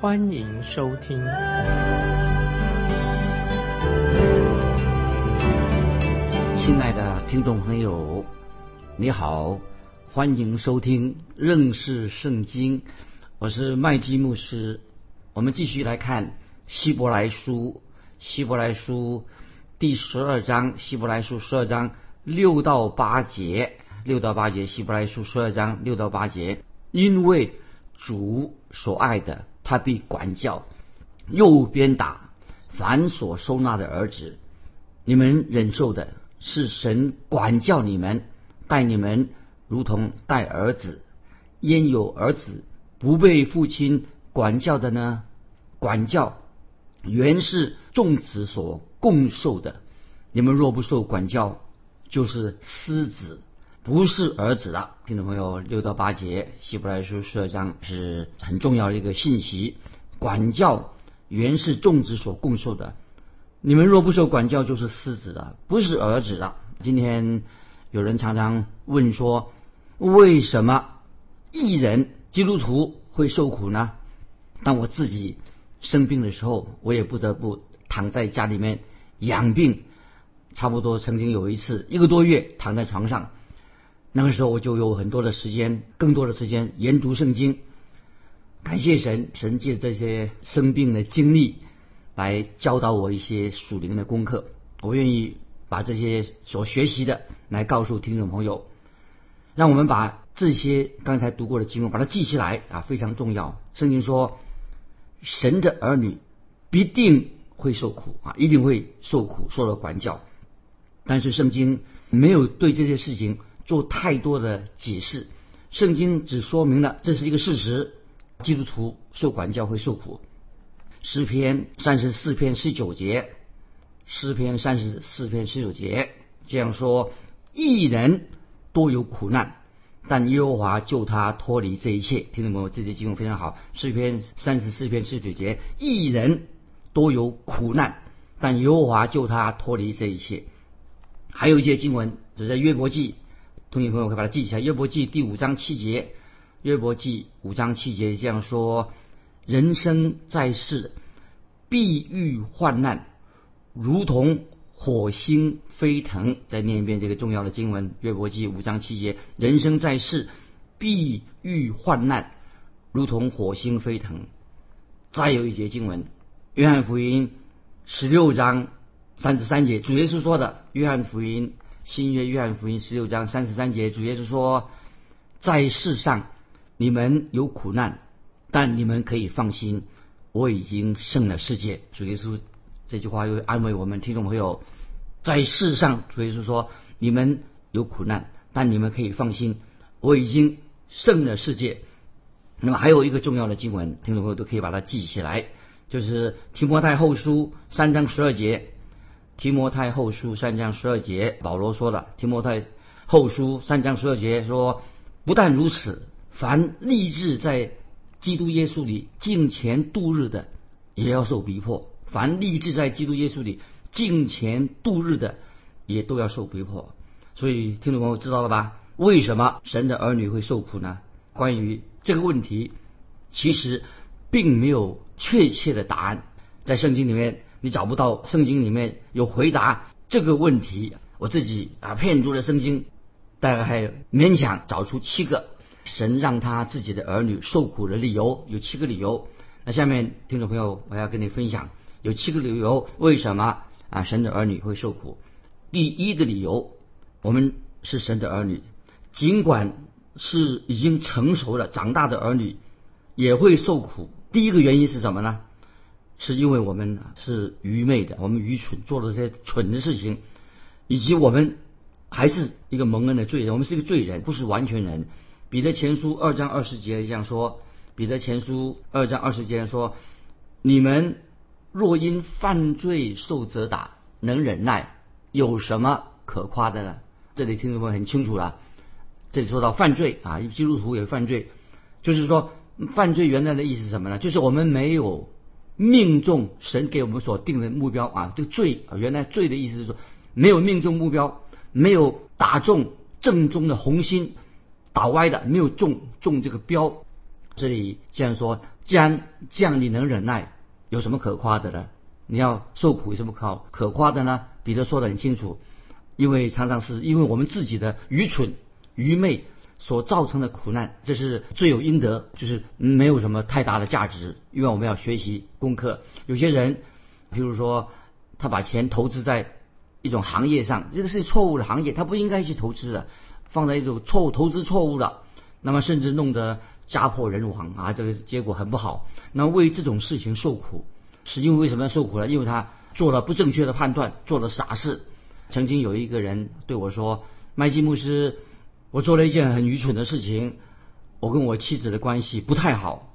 欢迎收听。亲爱的听众朋友，你好，欢迎收听认识圣经，我是麦基牧师。我们继续来看希伯来书，希伯来书第十二章，希伯来书十二章六到八节，六到八节，希伯来书十二章六到八节，因为主所爱的，他必管教，右边打凡所收纳的儿子，你们忍受的。是神管教你们，待你们如同待儿子。焉有儿子不被父亲管教的呢？管教原是众子所共受的。你们若不受管教，就是私子，不是儿子的。听众朋友，六到八节希伯来书十二章是很重要的一个信息。管教原是众子所共受的。你们若不受管教，就是私子了，不是儿子了。今天有人常常问说，为什么艺人基督徒会受苦呢？当我自己生病的时候，我也不得不躺在家里面养病，差不多曾经有一次一个多月躺在床上，那个时候我就有很多的时间，更多的时间研读圣经。感谢神，神借这些生病的经历。来教导我一些属灵的功课，我愿意把这些所学习的来告诉听众朋友，让我们把这些刚才读过的经文把它记起来啊，非常重要。圣经说，神的儿女必定会受苦啊，一定会受苦，受到管教。但是圣经没有对这些事情做太多的解释，圣经只说明了这是一个事实：基督徒受管教会受苦。诗篇三十四篇十九节，诗篇三十四篇十九节这样说：一人多有苦难，但耶和华救他脱离这一切。听众朋友，这节经文非常好。诗篇三十四篇十九节：一人多有苦难，但耶和华救他脱离这一切。还有一些经文，就在约伯记，同学朋友可以把它记起来。约伯记第五章七节，约伯记五章七节这样说。人生在世，必遇患难，如同火星飞腾。再念一遍这个重要的经文，《约伯记》五章七节：人生在世，必遇患难，如同火星飞腾。再有一节经文，《约翰福音》十六章三十三节，主耶稣说的，《约翰福音》新约《约翰福音》十六章三十三节，主耶稣说：在世上，你们有苦难。但你们可以放心，我已经胜了世界。主耶稣这句话又安慰我们听众朋友，在世上，主耶稣说：你们有苦难，但你们可以放心，我已经胜了世界。那么还有一个重要的经文，听众朋友都可以把它记起来，就是提摩太后书三章十二节。提摩太后书三章十二节，保罗说的。提摩太后书三章十二节说：不但如此，凡立志在基督耶稣里敬虔度日的，也要受逼迫；凡立志在基督耶稣里敬虔度日的，也都要受逼迫。所以，听众朋友知道了吧？为什么神的儿女会受苦呢？关于这个问题，其实并没有确切的答案，在圣经里面你找不到，圣经里面有回答这个问题。我自己啊，片读的圣经，大概还勉强找出七个。神让他自己的儿女受苦的理由有七个理由。那下面听众朋友，我要跟你分享有七个理由，为什么啊神的儿女会受苦？第一个理由，我们是神的儿女，尽管是已经成熟了、长大的儿女，也会受苦。第一个原因是什么呢？是因为我们是愚昧的，我们愚蠢，做了这些蠢的事情，以及我们还是一个蒙恩的罪人，我们是一个罪人，不是完全人。彼得前书二章二十节这样说：彼得前书二章二十节说，你们若因犯罪受责打，能忍耐，有什么可夸的呢？这里听众朋友很清楚了。这里说到犯罪啊，基督徒也犯罪，就是说犯罪原来的意思是什么呢？就是我们没有命中神给我们所定的目标啊。这个罪啊，原来罪的意思是说没有命中目标，没有打中正中的红心，打歪的，没有中中这个标。这里既然说，既然这样你能忍耐，有什么可夸的呢？你要受苦有什么可可夸的呢？彼得说的很清楚，因为常常是因为我们自己的愚蠢。愚昧所造成的苦难，这是罪有应得，就是没有什么太大的价值。因为我们要学习功课。有些人，比如说他把钱投资在一种行业上，这个是错误的行业，他不应该去投资的，放在一种错误投资错误的，那么甚至弄得家破人亡啊，这个结果很不好。那为这种事情受苦，是因为为什么要受苦呢？因为他做了不正确的判断，做了傻事。曾经有一个人对我说：“麦基牧师。”我做了一件很愚蠢的事情，我跟我妻子的关系不太好，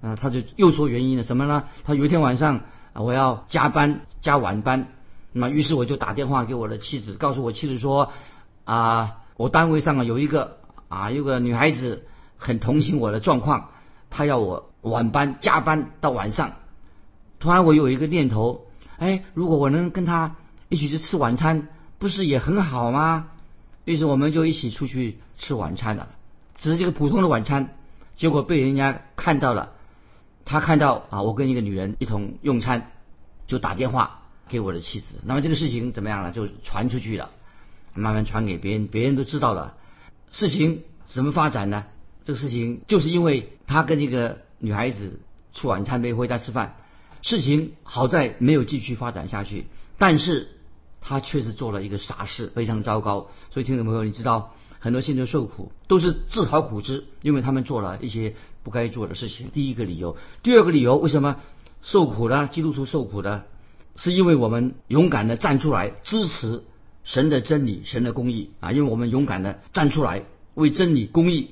啊，他就又说原因了什么呢？他有一天晚上啊，我要加班加晚班，那么于是我就打电话给我的妻子，告诉我妻子说啊，我单位上啊有一个啊有个女孩子很同情我的状况，她要我晚班加班到晚上。突然我有一个念头，哎，如果我能跟她一起去吃晚餐，不是也很好吗？于是我们就一起出去吃晚餐了，只是这个普通的晚餐，结果被人家看到了。他看到啊，我跟一个女人一同用餐，就打电话给我的妻子。那么这个事情怎么样了？就传出去了，慢慢传给别人，别人都知道了。事情怎么发展呢？这个事情就是因为他跟一个女孩子吃晚餐没回家吃饭，事情好在没有继续发展下去，但是。他确实做了一个傻事，非常糟糕。所以听众朋友，你知道很多信徒受苦都是自讨苦吃，因为他们做了一些不该做的事情。第一个理由，第二个理由，为什么受苦呢？基督徒受苦的，是因为我们勇敢的站出来支持神的真理、神的公义啊！因为我们勇敢的站出来为真理、公义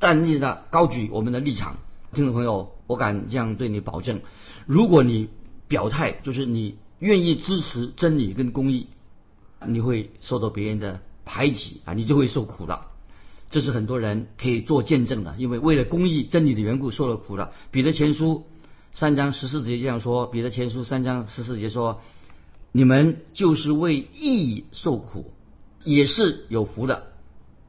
站立的高举我们的立场。听众朋友，我敢这样对你保证：如果你表态，就是你愿意支持真理跟公义。你会受到别人的排挤啊，你就会受苦了。这是很多人可以做见证的，因为为了公义真理的缘故受了苦了。彼得前书三章十四节这样说：彼得前书三章十四节说，你们就是为义受苦，也是有福的。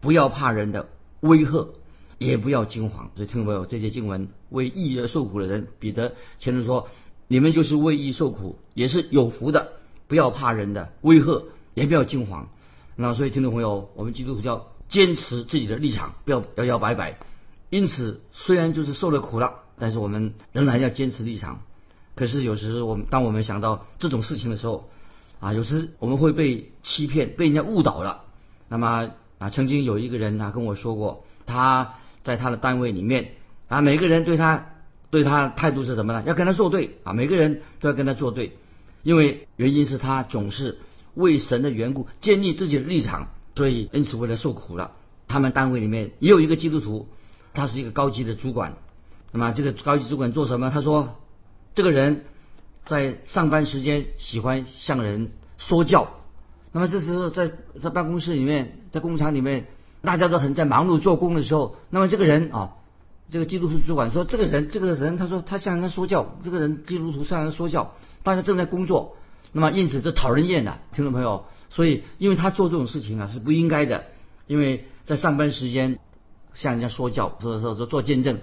不要怕人的威吓，也不要惊慌。所以听到没有？这些经文为义而受苦的人，彼得前书说，你们就是为义受苦，也是有福的。不要怕人的威吓。也不要惊慌，那所以听众朋友，我们基督徒要坚持自己的立场，不要摇摇摆摆。因此，虽然就是受了苦了，但是我们仍然要坚持立场。可是有时我们当我们想到这种事情的时候，啊，有时我们会被欺骗，被人家误导了。那么啊，曾经有一个人他跟我说过，他在他的单位里面啊，每个人对他对他态度是什么呢？要跟他作对啊，每个人都要跟他作对，因为原因是他总是。为神的缘故建立自己的立场，所以因此为了受苦了。他们单位里面也有一个基督徒，他是一个高级的主管。那么这个高级主管做什么？他说，这个人在上班时间喜欢向人说教。那么这时候在在办公室里面，在工厂里面，大家都很在忙碌做工的时候，那么这个人啊，这个基督徒主管说，这个人这个人，他说他向人家说教，这个人基督徒向人家说教，大家正在工作。那么因此这讨人厌的，听众朋友，所以因为他做这种事情啊是不应该的，因为在上班时间向人家说教，说说说做见证，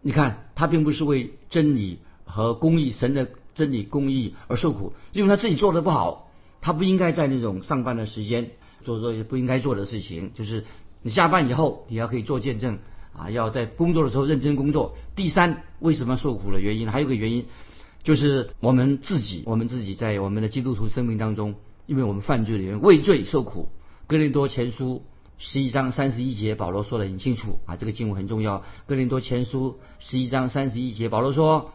你看他并不是为真理和公义、神的真理公义而受苦，因为他自己做的不好，他不应该在那种上班的时间做做不应该做的事情，就是你下班以后你要可以做见证啊，要在工作的时候认真工作。第三，为什么受苦的原因还有个原因。就是我们自己，我们自己在我们的基督徒生命当中，因为我们犯罪的原因，为罪受苦。哥林多前书十一章三十一节，保罗说的很清楚啊，这个经文很重要。哥林多前书十一章三十一节，保罗说：“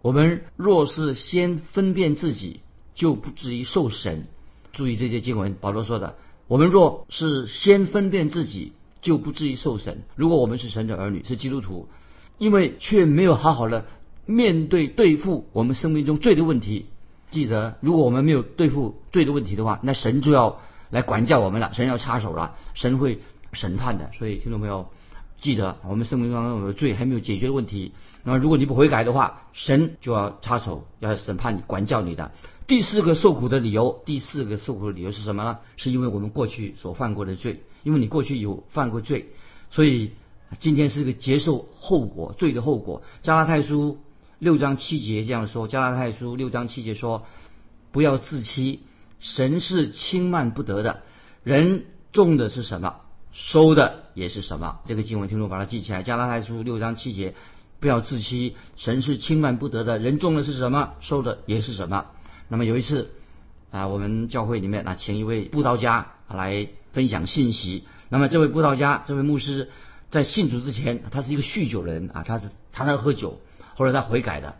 我们若是先分辨自己，就不至于受审。”注意这些经文，保罗说的：“我们若是先分辨自己，就不至于受审。”如果我们是神的儿女，是基督徒，因为却没有好好的。面对对付我们生命中罪的问题，记得，如果我们没有对付罪的问题的话，那神就要来管教我们了，神要插手了，神会审判的。所以听众朋友，记得我们生命当中有罪还没有解决的问题，那么如果你不悔改的话，神就要插手，要审判你，管教你的。第四个受苦的理由，第四个受苦的理由是什么呢？是因为我们过去所犯过的罪，因为你过去有犯过罪，所以今天是个接受后果罪的后果。加拉太书。六章七节这样说，《加拉太书》六章七节说：“不要自欺，神是轻慢不得的。人种的是什么，收的也是什么。”这个经文听众把它记起来，《加拉太书》六章七节：“不要自欺，神是轻慢不得的。人种的是什么，收的也是什么。”那么有一次啊，我们教会里面啊，请一位布道家来分享信息。那么这位布道家，这位牧师在信主之前，他是一个酗酒人啊，他是常常喝酒。后来他悔改的，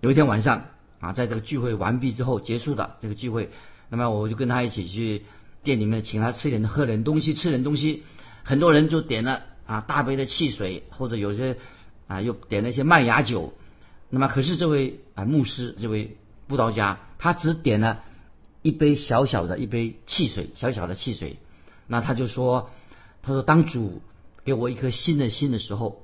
有一天晚上啊，在这个聚会完毕之后结束的这个聚会，那么我就跟他一起去店里面，请他吃点喝点东西，吃点东西。很多人就点了啊大杯的汽水，或者有些啊又点了一些麦芽酒。那么可是这位啊牧师，这位布道家，他只点了一杯小小的一杯汽水，小小的汽水。那他就说，他说当主给我一颗新的心的时候。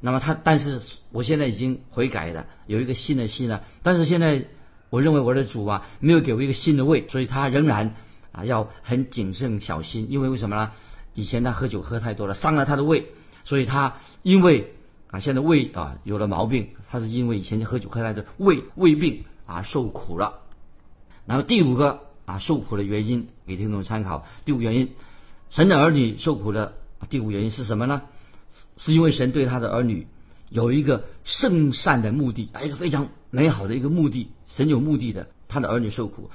那么他，但是我现在已经悔改了，有一个新的心了。但是现在，我认为我的主啊，没有给我一个新的胃，所以他仍然啊要很谨慎小心。因为为什么呢？以前他喝酒喝太多了，伤了他的胃，所以他因为啊现在胃啊有了毛病，他是因为以前喝酒喝太多，胃胃病啊受苦了。然后第五个啊受苦的原因给听众参考。第五原因，神的儿女受苦的第五原因是什么呢？是因为神对他的儿女有一个圣善的目的，啊一个非常美好的一个目的。神有目的的，他的儿女受苦，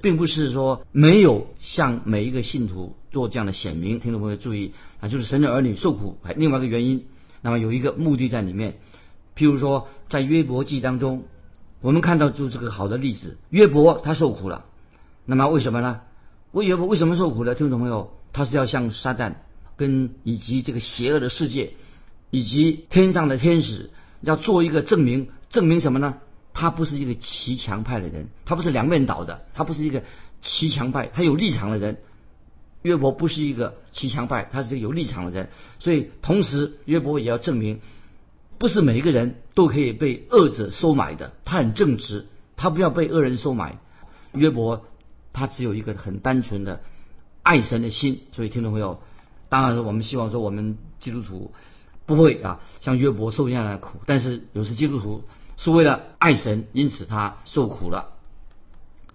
并不是说没有向每一个信徒做这样的显明。听众朋友注意啊，就是神的儿女受苦，还另外一个原因，那么有一个目的在里面。譬如说，在约伯记当中，我们看到就这个好的例子，约伯他受苦了。那么为什么呢？为约伯为什么受苦呢？听众朋友，他是要向撒旦。跟以及这个邪恶的世界，以及天上的天使，要做一个证明，证明什么呢？他不是一个骑墙派的人，他不是两面倒的，他不是一个骑墙派，他有立场的人。约伯不是一个骑墙派，他是一个有立场的人。所以，同时约伯也要证明，不是每一个人都可以被恶者收买的。他很正直，他不要被恶人收买。约伯他只有一个很单纯的爱神的心。所以，听众朋友。当然，我们希望说我们基督徒不会啊像约伯受这样的苦，但是有时基督徒是为了爱神，因此他受苦了。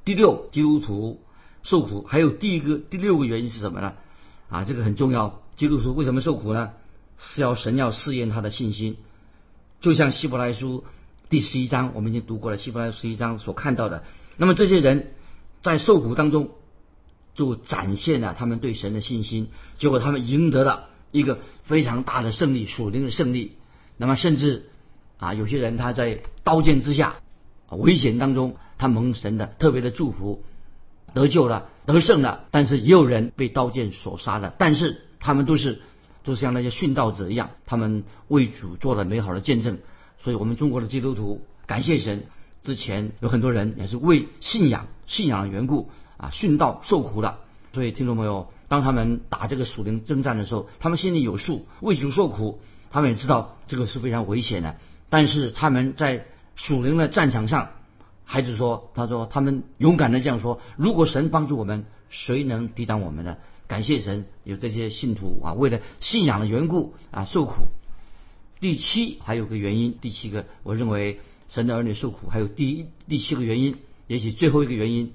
第六，基督徒受苦还有第一个、第六个原因是什么呢？啊，这个很重要。基督徒为什么受苦呢？是要神要试验他的信心，就像希伯来书第十一章，我们已经读过了希伯来十一章所看到的。那么这些人在受苦当中。就展现了他们对神的信心，结果他们赢得了一个非常大的胜利，属灵的胜利。那么甚至啊，有些人他在刀剑之下、危险当中，他蒙神的特别的祝福，得救了，得胜了。但是也有人被刀剑所杀的，但是他们都是，都像那些殉道者一样，他们为主做了美好的见证。所以我们中国的基督徒感谢神，之前有很多人也是为信仰、信仰的缘故。啊，殉道受苦了，所以听众朋友，当他们打这个属灵征战的时候，他们心里有数，为主受苦，他们也知道这个是非常危险的。但是他们在属灵的战场上，孩子说，他说他们勇敢的这样说：如果神帮助我们，谁能抵挡我们呢？感谢神，有这些信徒啊，为了信仰的缘故啊受苦。第七还有个原因，第七个，我认为神的儿女受苦还有第一第七个原因，也许最后一个原因。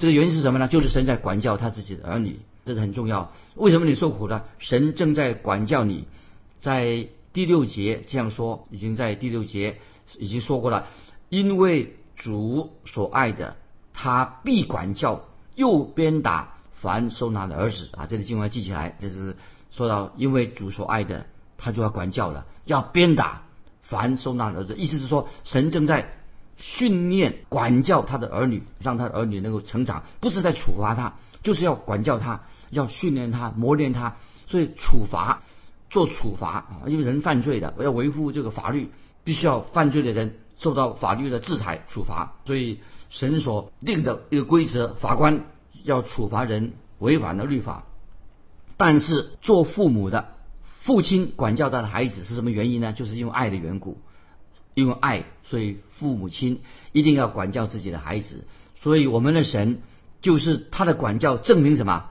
这个原因是什么呢？就是神在管教他自己的儿女，这是很重要。为什么你受苦了？神正在管教你。在第六节这样说，已经在第六节已经说过了。因为主所爱的，他必管教，又鞭打凡收纳的儿子啊！这里经文记起来，这是说到因为主所爱的，他就要管教了，要鞭打凡收纳的儿子。意思是说，神正在。训练、管教他的儿女，让他儿女能够成长，不是在处罚他，就是要管教他，要训练他、磨练他。所以处罚，做处罚啊，因为人犯罪的，要维护这个法律，必须要犯罪的人受到法律的制裁处罚。所以神所定的一个规则，法官要处罚人违反了律法。但是做父母的父亲管教他的孩子是什么原因呢？就是因为爱的缘故，因为爱，所以父母亲一定要管教自己的孩子。所以我们的神就是他的管教，证明什么？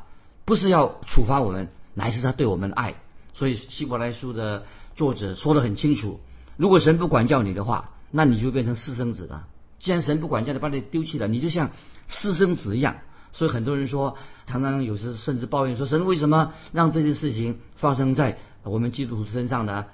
不是要处罚我们，乃是他对我们的爱。所以希伯来书的作者说得很清楚：如果神不管教你的话，那你就变成私生子了。既然神不管教你，把你丢弃了，你就像私生子一样。所以很多人说，常常有时甚至抱怨说，神为什么让这件事情发生在我们基督徒身上呢？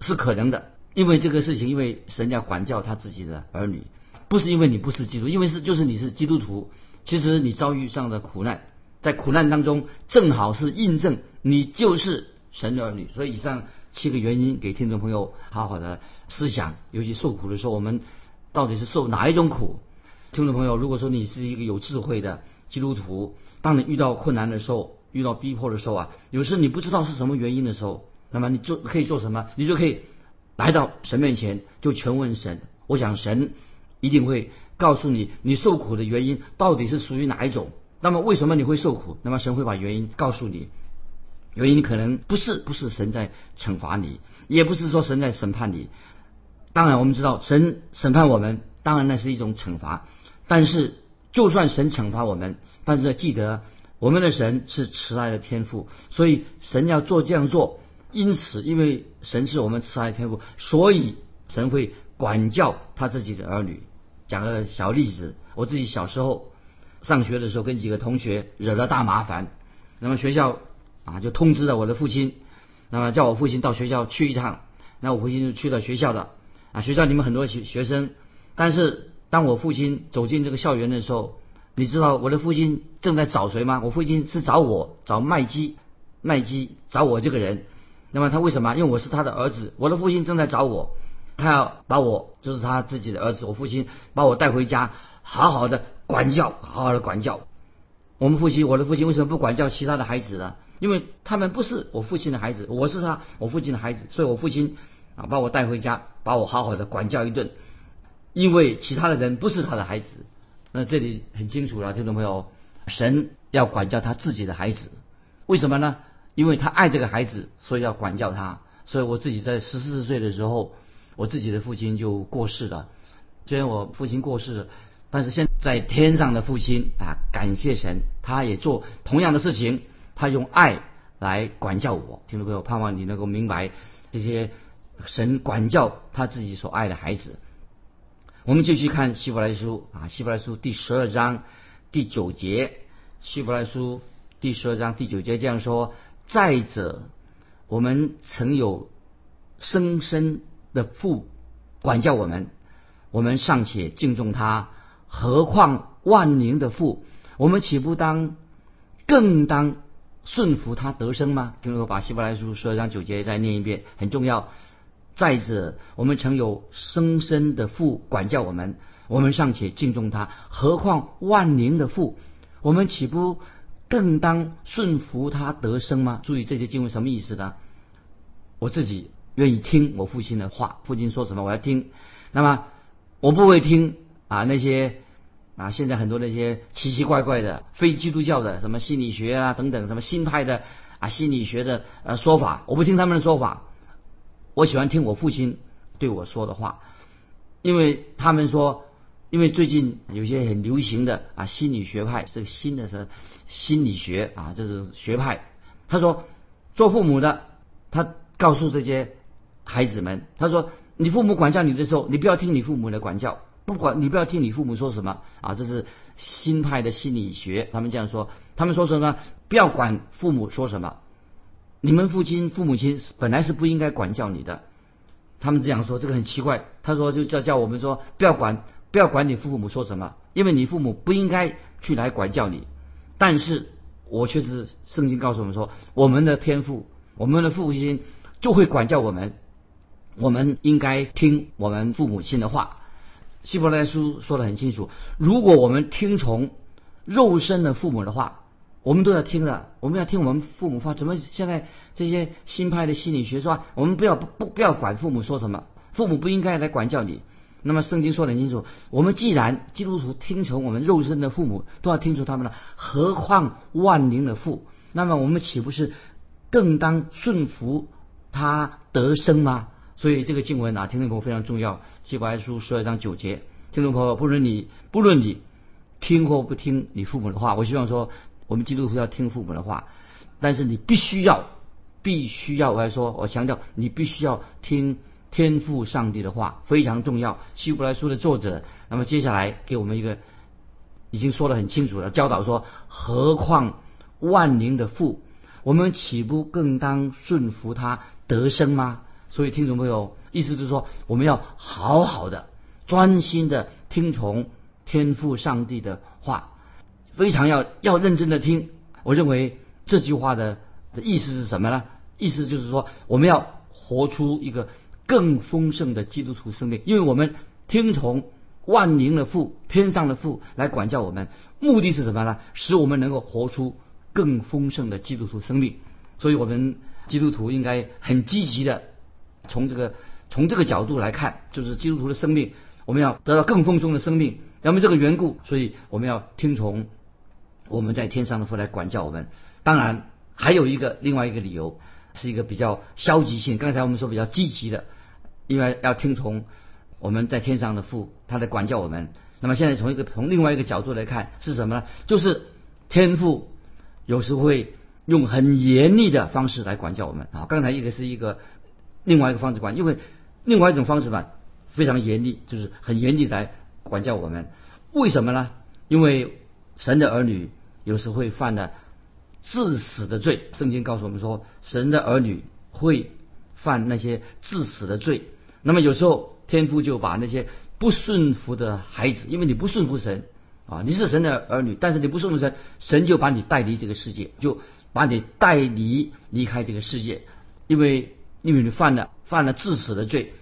是可能的，因为这个事情，因为神要管教他自己的儿女，不是因为你不是基督，因为是就是你是基督徒，其实你遭遇上的苦难，在苦难当中正好是印证你就是神的儿女。所以以上七个原因给听众朋友好好的思想，尤其受苦的时候，我们到底是受哪一种苦？听众朋友，如果说你是一个有智慧的基督徒，当你遇到困难的时候，遇到逼迫的时候啊，有时你不知道是什么原因的时候，那么你就可以做什么？你就可以来到神面前，就全问神。我想神一定会告诉你，你受苦的原因到底是属于哪一种。那么为什么你会受苦？那么神会把原因告诉你。原因可能不是不是神在惩罚你，也不是说神在审判你。当然我们知道神审判我们，当然那是一种惩罚。但是，就算神惩罚我们，但是要记得，我们的神是慈爱的天赋，所以神要做这样做。因此，因为神是我们慈爱天赋，所以神会管教他自己的儿女。讲个小例子，我自己小时候上学的时候，跟几个同学惹了大麻烦，那么学校啊就通知了我的父亲，那么叫我父亲到学校去一趟。那我父亲就去了学校的啊，学校里面很多学学生，但是。当我父亲走进这个校园的时候，你知道我的父亲正在找谁吗？我父亲是找我，找麦基，麦基找我这个人。那么他为什么？因为我是他的儿子。我的父亲正在找我，他要把我，就是他自己的儿子。我父亲把我带回家，好好的管教，好好的管教。我们父亲，我的父亲为什么不管教其他的孩子呢？因为他们不是我父亲的孩子，我是他我父亲的孩子，所以我父亲啊把我带回家，把我好好的管教一顿。因为其他的人不是他的孩子，那这里很清楚了，听众朋友，神要管教他自己的孩子，为什么呢？因为他爱这个孩子，所以要管教他。所以我自己在十四岁的时候，我自己的父亲就过世了。虽然我父亲过世了，但是现在天上的父亲啊，感谢神，他也做同样的事情，他用爱来管教我。听众朋友，盼望你能够明白这些神管教他自己所爱的孩子。我们继续看希伯来书啊，希伯来书第十二章第九节，希伯来书第十二章第九节这样说：再者，我们曾有生身的父管教我们，我们尚且敬重他，何况万灵的父？我们岂不当更当顺服他得生吗？听我把希伯来书十二章九节再念一遍，很重要。再者，我们曾有生身的父管教我们，我们尚且敬重他，何况万灵的父？我们岂不更当顺服他得生吗？注意这些经文什么意思呢？我自己愿意听我父亲的话，父亲说什么我要听。那么我不会听啊那些啊现在很多那些奇奇怪怪的非基督教的什么心理学啊等等什么新派的啊心理学的呃说法，我不听他们的说法。我喜欢听我父亲对我说的话，因为他们说，因为最近有些很流行的啊心理学派，这个新的是心理学啊，这是学派。他说，做父母的，他告诉这些孩子们，他说，你父母管教你的时候，你不要听你父母的管教，不管你不要听你父母说什么啊，这是新派的心理学，他们这样说，他们说什么？不要管父母说什么。你们父亲、父母亲本来是不应该管教你的，他们这样说，这个很奇怪。他说就叫叫我们说不要管，不要管你父母说什么，因为你父母不应该去来管教你。但是我却是圣经告诉我们说，我们的天赋，我们的父母亲就会管教我们，我们应该听我们父母亲的话。希伯来书说的很清楚，如果我们听从肉身的父母的话。我们都要听的，我们要听我们父母话。怎么现在这些新派的心理学说，我们不要不不要管父母说什么，父母不应该来管教你。那么圣经说得很清楚，我们既然基督徒听从我们肉身的父母，都要听从他们了，何况万灵的父？那么我们岂不是更当顺服他得生吗？所以这个经文啊，听众朋友非常重要。希伯来书十二章九节，听众朋友，不论你不论你听或不听你父母的话，我希望说我们基督徒要听父母的话，但是你必须要必须要，我还说我强调你必须要听。天赋上帝的话非常重要。希伯来书的作者，那么接下来给我们一个已经说得很清楚了教导说：何况万灵的父，我们岂不更当顺服他得生吗？所以听众朋友，意思就是说，我们要好好的、专心的听从天赋上帝的话，非常要要认真的听。我认为这句话的的意思是什么呢？意思就是说，我们要活出一个。更丰盛的基督徒生命，因为我们听从万灵的父、天上的父来管教我们，目的是什么呢？使我们能够活出更丰盛的基督徒生命。所以，我们基督徒应该很积极的从这个从这个角度来看，就是基督徒的生命，我们要得到更丰盛的生命。因为这个缘故，所以我们要听从我们在天上的父来管教我们。当然，还有一个另外一个理由。是一个比较消极性，刚才我们说比较积极的，因为要听从我们在天上的父，他在管教我们。那么现在从一个从另外一个角度来看，是什么呢？就是天父有时会用很严厉的方式来管教我们啊。刚才一个是一个另外一个方式管，因为另外一种方式吧非常严厉，就是很严厉来管教我们。为什么呢？因为神的儿女有时会犯的。致死的罪，圣经告诉我们说，神的儿女会犯那些致死的罪。那么有时候天父就把那些不顺服的孩子，因为你不顺服神啊，你是神的儿女，但是你不顺服神，神就把你带离这个世界，就把你带离离开这个世界，因为因为你犯了犯了致死的罪，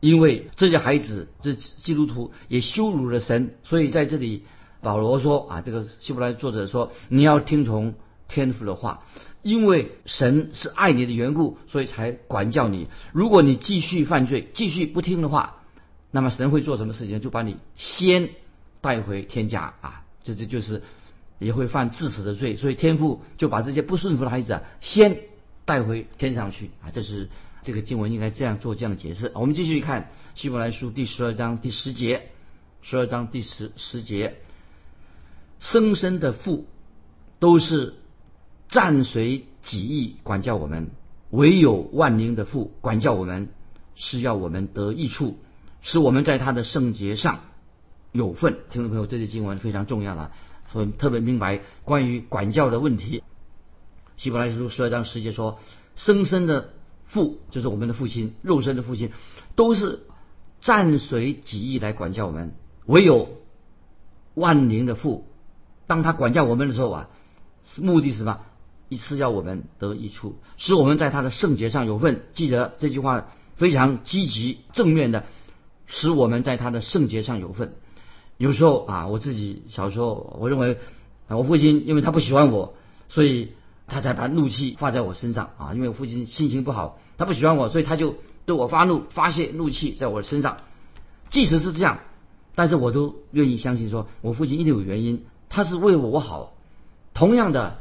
因为这些孩子这基督徒也羞辱了神，所以在这里保罗说啊，这个希伯来作者说你要听从。天赋的话，因为神是爱你的缘故，所以才管教你。如果你继续犯罪，继续不听的话，那么神会做什么事情？就把你先带回天家啊！这这就是也会犯致死的罪。所以天父就把这些不顺服的孩子啊，先带回天上去啊！这是这个经文应该这样做这样的解释。我们继续看希伯来书第十二章第十节，十二章第十十节，生生的父都是。暂随己意管教我们，唯有万灵的父管教我们，是要我们得益处，使我们在他的圣洁上有份。听众朋友，这些经文非常重要了，所以特别明白关于管教的问题。希伯来书十二章十节说：“生生的父就是我们的父亲，肉身的父亲，都是暂随己意来管教我们，唯有万灵的父，当他管教我们的时候啊，目的是什么？”一次要我们得益处，使我们在他的圣洁上有份。记得这句话非常积极正面的，使我们在他的圣洁上有份。有时候啊，我自己小时候，我认为我父亲因为他不喜欢我，所以他才把怒气发在我身上啊。因为我父亲心情不好，他不喜欢我，所以他就对我发怒，发泄怒气在我身上。即使是这样，但是我都愿意相信，说我父亲一定有原因，他是为我好。同样的。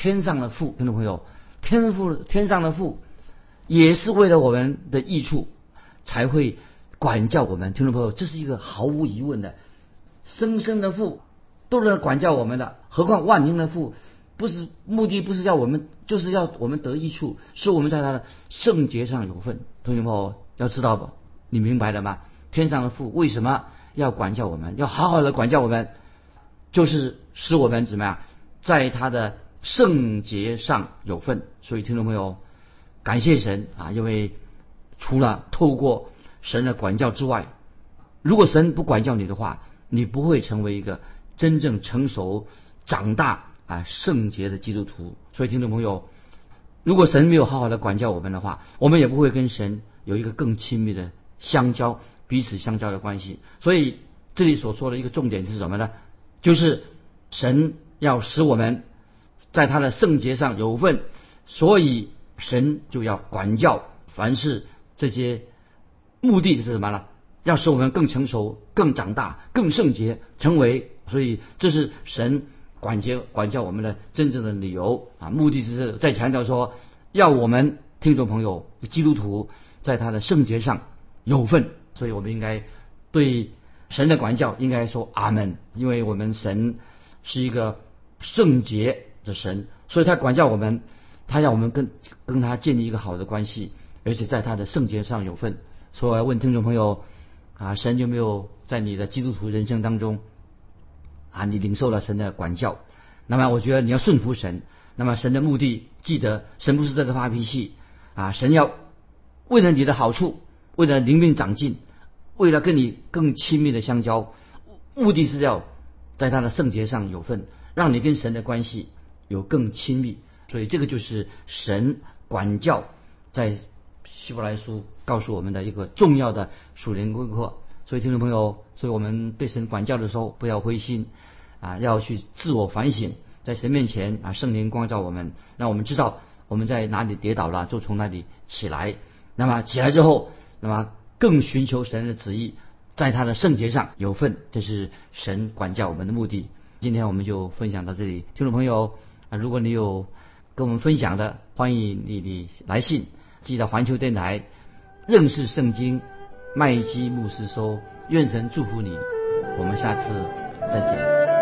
天上的父，听众朋友，天父天上的父也是为了我们的益处才会管教我们。听众朋友，这是一个毫无疑问的，生生的父都是管教我们的，何况万灵的父，不是目的不是要我们，就是要我们得益处，是我们在他的圣洁上有份。同学们要知道不？你明白了吗？天上的父为什么要管教我们？要好好的管教我们，就是使我们怎么样，在他的。圣洁上有份，所以听众朋友，感谢神啊！因为除了透过神的管教之外，如果神不管教你的话，你不会成为一个真正成熟、长大啊圣洁的基督徒。所以听众朋友，如果神没有好好的管教我们的话，我们也不会跟神有一个更亲密的相交、彼此相交的关系。所以这里所说的一个重点是什么呢？就是神要使我们。在他的圣洁上有份，所以神就要管教。凡是这些目的是什么呢？要使我们更成熟、更长大、更圣洁，成为。所以这是神管教管教我们的真正的理由啊！目的是在强调说，要我们听众朋友基督徒在他的圣洁上有份。所以我们应该对神的管教应该说阿门，因为我们神是一个圣洁的神，所以他管教我们，他让我们跟跟他建立一个好的关系，而且在他的圣洁上有份。所以我要问听众朋友啊，神有没有在你的基督徒人生当中啊，你领受了神的管教？那么我觉得你要顺服神。那么神的目的，记得神不是在这发脾气啊，神要为了你的好处，为了灵命长进。为了跟你更亲密的相交，目的是要在他的圣洁上有份，让你跟神的关系有更亲密。所以这个就是神管教在希伯来书告诉我们的一个重要的属灵功课。所以听众朋友，所以我们被神管教的时候不要灰心啊，要去自我反省，在神面前啊，圣灵光照我们，让我们知道我们在哪里跌倒了，就从哪里起来。那么起来之后，那么。更寻求神的旨意，在他的圣洁上有份，这是神管教我们的目的。今天我们就分享到这里，听众朋友啊，如果你有跟我们分享的，欢迎你的来信寄到环球电台认识圣经麦基牧师说。愿神祝福你，我们下次再见。